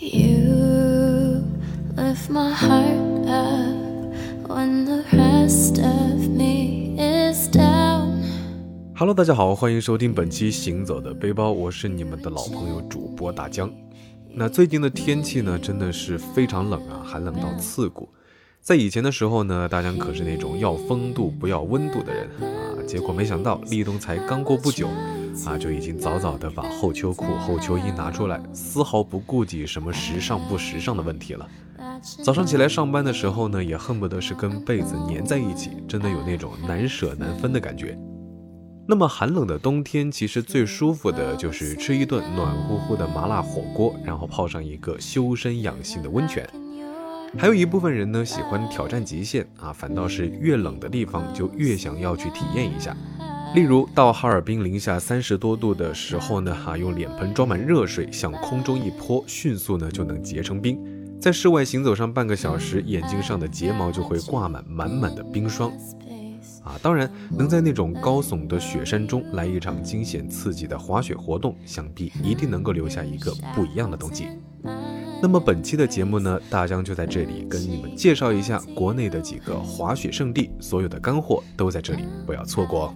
You lift my heart. Hello，大家好，欢迎收听本期《行走的背包》，我是你们的老朋友主播大江。那最近的天气呢，真的是非常冷啊，寒冷到刺骨。在以前的时候呢，大江可是那种要风度不要温度的人啊，结果没想到立冬才刚过不久。啊，就已经早早的把厚秋裤、厚秋衣拿出来，丝毫不顾及什么时尚不时尚的问题了。早上起来上班的时候呢，也恨不得是跟被子粘在一起，真的有那种难舍难分的感觉。那么寒冷的冬天，其实最舒服的就是吃一顿暖乎乎的麻辣火锅，然后泡上一个修身养性的温泉。还有一部分人呢，喜欢挑战极限啊，反倒是越冷的地方就越想要去体验一下。例如到哈尔滨零下三十多度的时候呢，哈用脸盆装满热水向空中一泼，迅速呢就能结成冰。在室外行走上半个小时，眼睛上的睫毛就会挂满满满的冰霜。啊，当然能在那种高耸的雪山中来一场惊险刺激的滑雪活动，想必一定能够留下一个不一样的冬季。那么本期的节目呢，大江就在这里跟你们介绍一下国内的几个滑雪胜地，所有的干货都在这里，不要错过哦。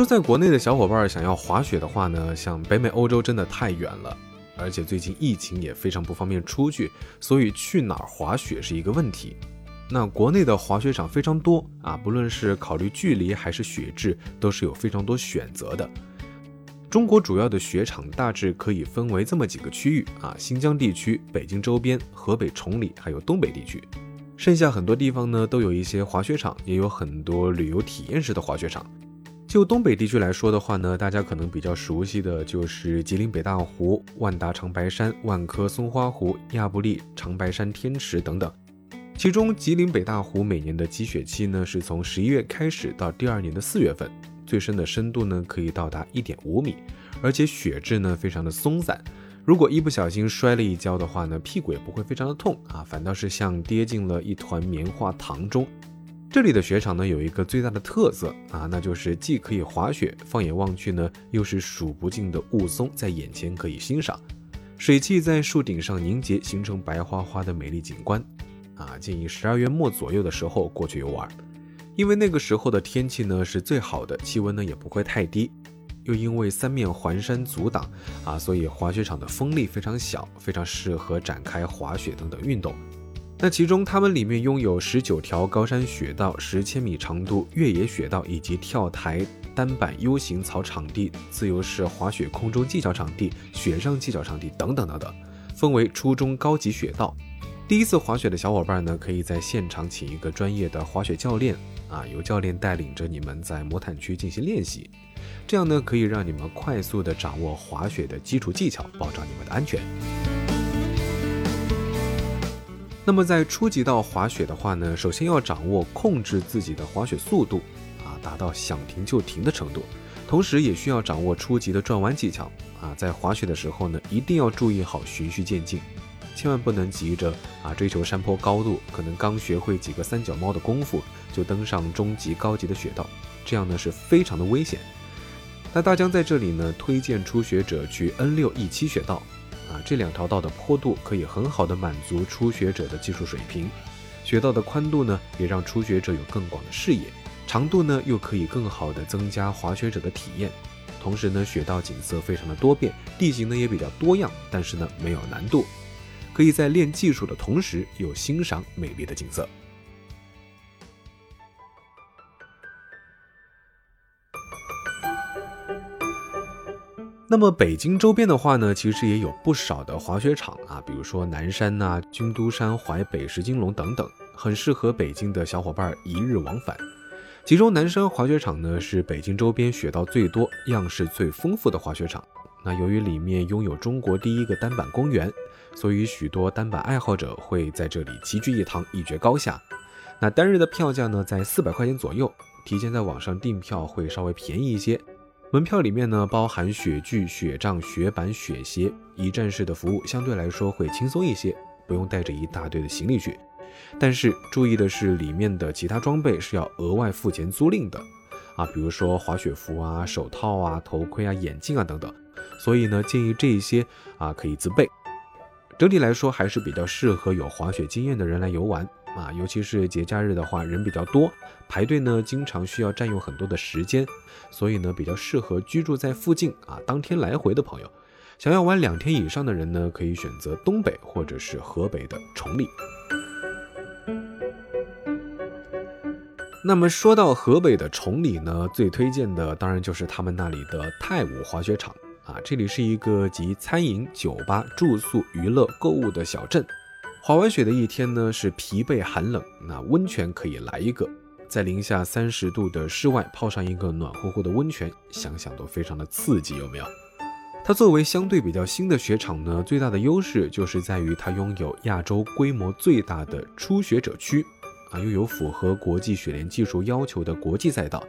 住在国内的小伙伴想要滑雪的话呢，像北美、欧洲真的太远了，而且最近疫情也非常不方便出去，所以去哪儿滑雪是一个问题。那国内的滑雪场非常多啊，不论是考虑距离还是雪质，都是有非常多选择的。中国主要的雪场大致可以分为这么几个区域啊：新疆地区、北京周边、河北崇礼，还有东北地区。剩下很多地方呢，都有一些滑雪场，也有很多旅游体验式的滑雪场。就东北地区来说的话呢，大家可能比较熟悉的就是吉林北大湖、万达长白山、万科松花湖、亚布力长白山天池等等。其中，吉林北大湖每年的积雪期呢，是从十一月开始到第二年的四月份，最深的深度呢可以到达一点五米，而且雪质呢非常的松散。如果一不小心摔了一跤的话呢，屁股也不会非常的痛啊，反倒是像跌进了一团棉花糖中。这里的雪场呢有一个最大的特色啊，那就是既可以滑雪，放眼望去呢又是数不尽的雾凇在眼前可以欣赏，水汽在树顶上凝结，形成白花花的美丽景观啊。建议十二月末左右的时候过去游玩，因为那个时候的天气呢是最好的，气温呢也不会太低，又因为三面环山阻挡啊，所以滑雪场的风力非常小，非常适合展开滑雪等等运动。那其中，它们里面拥有十九条高山雪道、十千米长度越野雪道，以及跳台、单板 U 型草场地、自由式滑雪空中技巧场地、雪上技巧场地等等等等，分为初中高级雪道。第一次滑雪的小伙伴呢，可以在现场请一个专业的滑雪教练啊，由教练带领着你们在魔毯区进行练习，这样呢，可以让你们快速的掌握滑雪的基础技巧，保障你们的安全。那么在初级道滑雪的话呢，首先要掌握控制自己的滑雪速度，啊，达到想停就停的程度，同时也需要掌握初级的转弯技巧，啊，在滑雪的时候呢，一定要注意好循序渐进，千万不能急着啊追求山坡高度，可能刚学会几个三脚猫的功夫就登上中级高级的雪道，这样呢是非常的危险。那大江在这里呢，推荐初学者去 N 六 E 七雪道。啊，这两条道的坡度可以很好的满足初学者的技术水平，雪道的宽度呢，也让初学者有更广的视野，长度呢又可以更好的增加滑雪者的体验。同时呢，雪道景色非常的多变，地形呢也比较多样，但是呢没有难度，可以在练技术的同时又欣赏美丽的景色。那么北京周边的话呢，其实也有不少的滑雪场啊，比如说南山呐、军都山、淮北、石金龙等等，很适合北京的小伙伴一日往返。其中南山滑雪场呢，是北京周边雪道最多、样式最丰富的滑雪场。那由于里面拥有中国第一个单板公园，所以许多单板爱好者会在这里齐聚一堂，一决高下。那单日的票价呢，在四百块钱左右，提前在网上订票会稍微便宜一些。门票里面呢，包含雪具、雪杖、雪板、雪鞋，一站式的服务相对来说会轻松一些，不用带着一大堆的行李去。但是注意的是，里面的其他装备是要额外付钱租赁的啊，比如说滑雪服啊、手套啊、头盔啊、眼镜啊等等。所以呢，建议这些啊可以自备。整体来说，还是比较适合有滑雪经验的人来游玩啊，尤其是节假日的话，人比较多，排队呢经常需要占用很多的时间，所以呢比较适合居住在附近啊，当天来回的朋友。想要玩两天以上的人呢，可以选择东北或者是河北的崇礼。那么说到河北的崇礼呢，最推荐的当然就是他们那里的太武滑雪场啊，这里是一个集餐饮、酒吧、住宿、娱乐、购物的小镇。滑完雪的一天呢，是疲惫寒冷，那温泉可以来一个，在零下三十度的室外泡上一个暖乎乎的温泉，想想都非常的刺激，有没有？它作为相对比较新的雪场呢，最大的优势就是在于它拥有亚洲规模最大的初学者区，啊，又有符合国际雪联技术要求的国际赛道，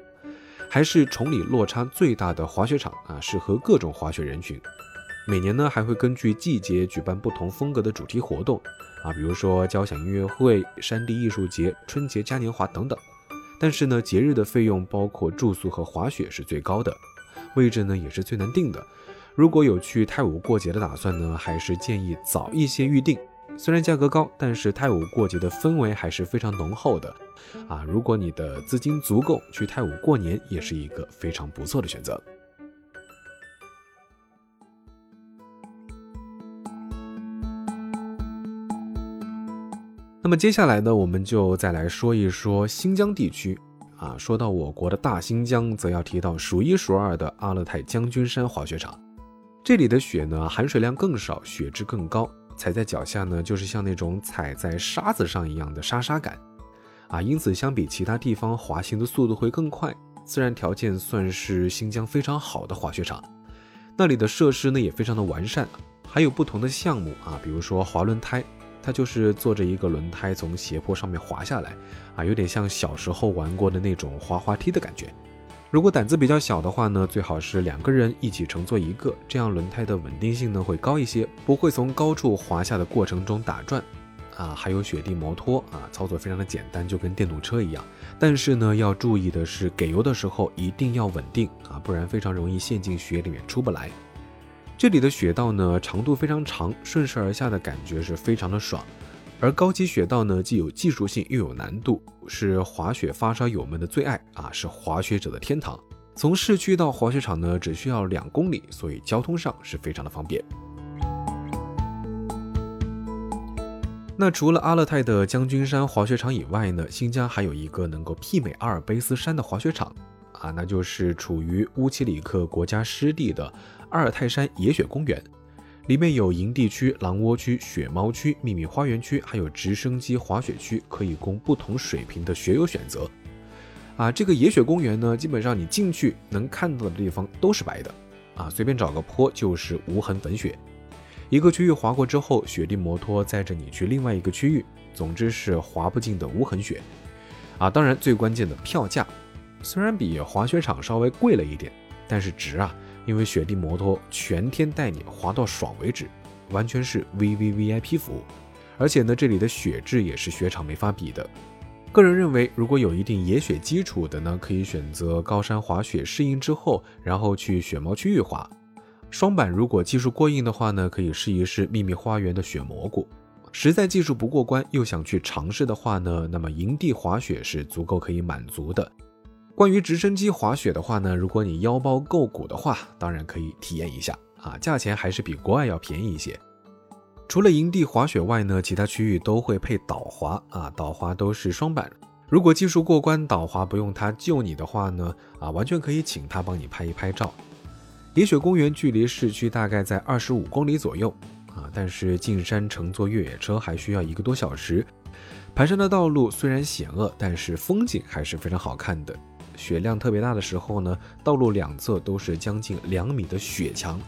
还是崇礼落差最大的滑雪场啊，适合各种滑雪人群。每年呢还会根据季节举办不同风格的主题活动，啊，比如说交响音乐会、山地艺术节、春节嘉年华等等。但是呢，节日的费用包括住宿和滑雪是最高的，位置呢也是最难定的。如果有去泰武过节的打算呢，还是建议早一些预定。虽然价格高，但是泰武过节的氛围还是非常浓厚的。啊，如果你的资金足够，去泰武过年也是一个非常不错的选择。那么接下来呢，我们就再来说一说新疆地区。啊，说到我国的大新疆，则要提到数一数二的阿勒泰将军山滑雪场。这里的雪呢，含水量更少，雪质更高，踩在脚下呢，就是像那种踩在沙子上一样的沙沙感，啊，因此相比其他地方滑行的速度会更快，自然条件算是新疆非常好的滑雪场。那里的设施呢也非常的完善，还有不同的项目啊，比如说滑轮胎，它就是坐着一个轮胎从斜坡上面滑下来，啊，有点像小时候玩过的那种滑滑梯的感觉。如果胆子比较小的话呢，最好是两个人一起乘坐一个，这样轮胎的稳定性呢会高一些，不会从高处滑下的过程中打转。啊，还有雪地摩托啊，操作非常的简单，就跟电动车一样。但是呢，要注意的是，给油的时候一定要稳定啊，不然非常容易陷进雪里面出不来。这里的雪道呢长度非常长，顺势而下的感觉是非常的爽。而高级雪道呢，既有技术性又有难度，是滑雪发烧友们的最爱啊，是滑雪者的天堂。从市区到滑雪场呢，只需要两公里，所以交通上是非常的方便。那除了阿勒泰的将军山滑雪场以外呢，新疆还有一个能够媲美阿尔卑斯山的滑雪场啊，那就是处于乌奇里克国家湿地的阿尔泰山野雪公园。里面有营地区、狼窝区、雪猫区、秘密花园区，还有直升机滑雪区，可以供不同水平的雪友选择。啊，这个野雪公园呢，基本上你进去能看到的地方都是白的，啊，随便找个坡就是无痕粉雪。一个区域滑过之后，雪地摩托载着你去另外一个区域，总之是滑不尽的无痕雪。啊，当然最关键的票价，虽然比滑雪场稍微贵了一点，但是值啊。因为雪地摩托全天带你滑到爽为止，完全是 VVVIP 服务，而且呢，这里的雪质也是雪场没法比的。个人认为，如果有一定野雪基础的呢，可以选择高山滑雪适应之后，然后去雪猫区域滑。双板如果技术过硬的话呢，可以试一试秘密花园的雪蘑菇。实在技术不过关又想去尝试的话呢，那么营地滑雪是足够可以满足的。关于直升机滑雪的话呢，如果你腰包够鼓的话，当然可以体验一下啊，价钱还是比国外要便宜一些。除了营地滑雪外呢，其他区域都会配导滑啊，导滑都是双板。如果技术过关，导滑不用他救你的话呢，啊，完全可以请他帮你拍一拍照。野雪公园距离市区大概在二十五公里左右啊，但是进山乘坐越野车还需要一个多小时。盘山的道路虽然险恶，但是风景还是非常好看的。雪量特别大的时候呢，道路两侧都是将近两米的雪墙，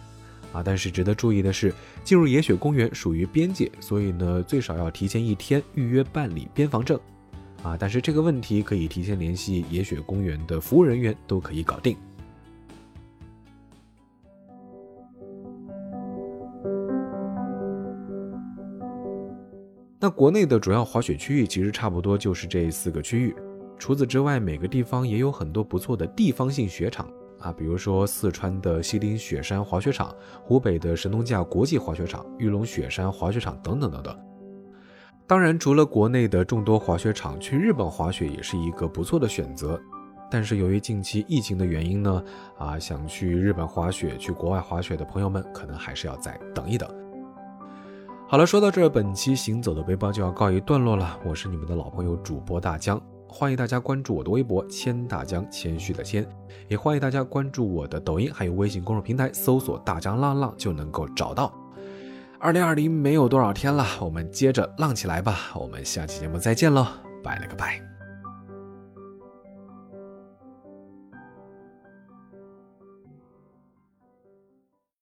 啊，但是值得注意的是，进入野雪公园属于边界，所以呢，最少要提前一天预约办理边防证，啊，但是这个问题可以提前联系野雪公园的服务人员都可以搞定。那国内的主要滑雪区域其实差不多就是这四个区域。除此之外，每个地方也有很多不错的地方性雪场啊，比如说四川的西岭雪山滑雪场、湖北的神农架国际滑雪场、玉龙雪山滑雪场等等等等。当然，除了国内的众多滑雪场，去日本滑雪也是一个不错的选择。但是由于近期疫情的原因呢，啊，想去日本滑雪、去国外滑雪的朋友们，可能还是要再等一等。好了，说到这，本期行走的背包就要告一段落了。我是你们的老朋友主播大江。欢迎大家关注我的微博“谦大江”，谦虚的谦，也欢迎大家关注我的抖音，还有微信公众平台，搜索“大江浪浪”就能够找到。二零二零没有多少天了，我们接着浪起来吧！我们下期节目再见喽，拜了个拜。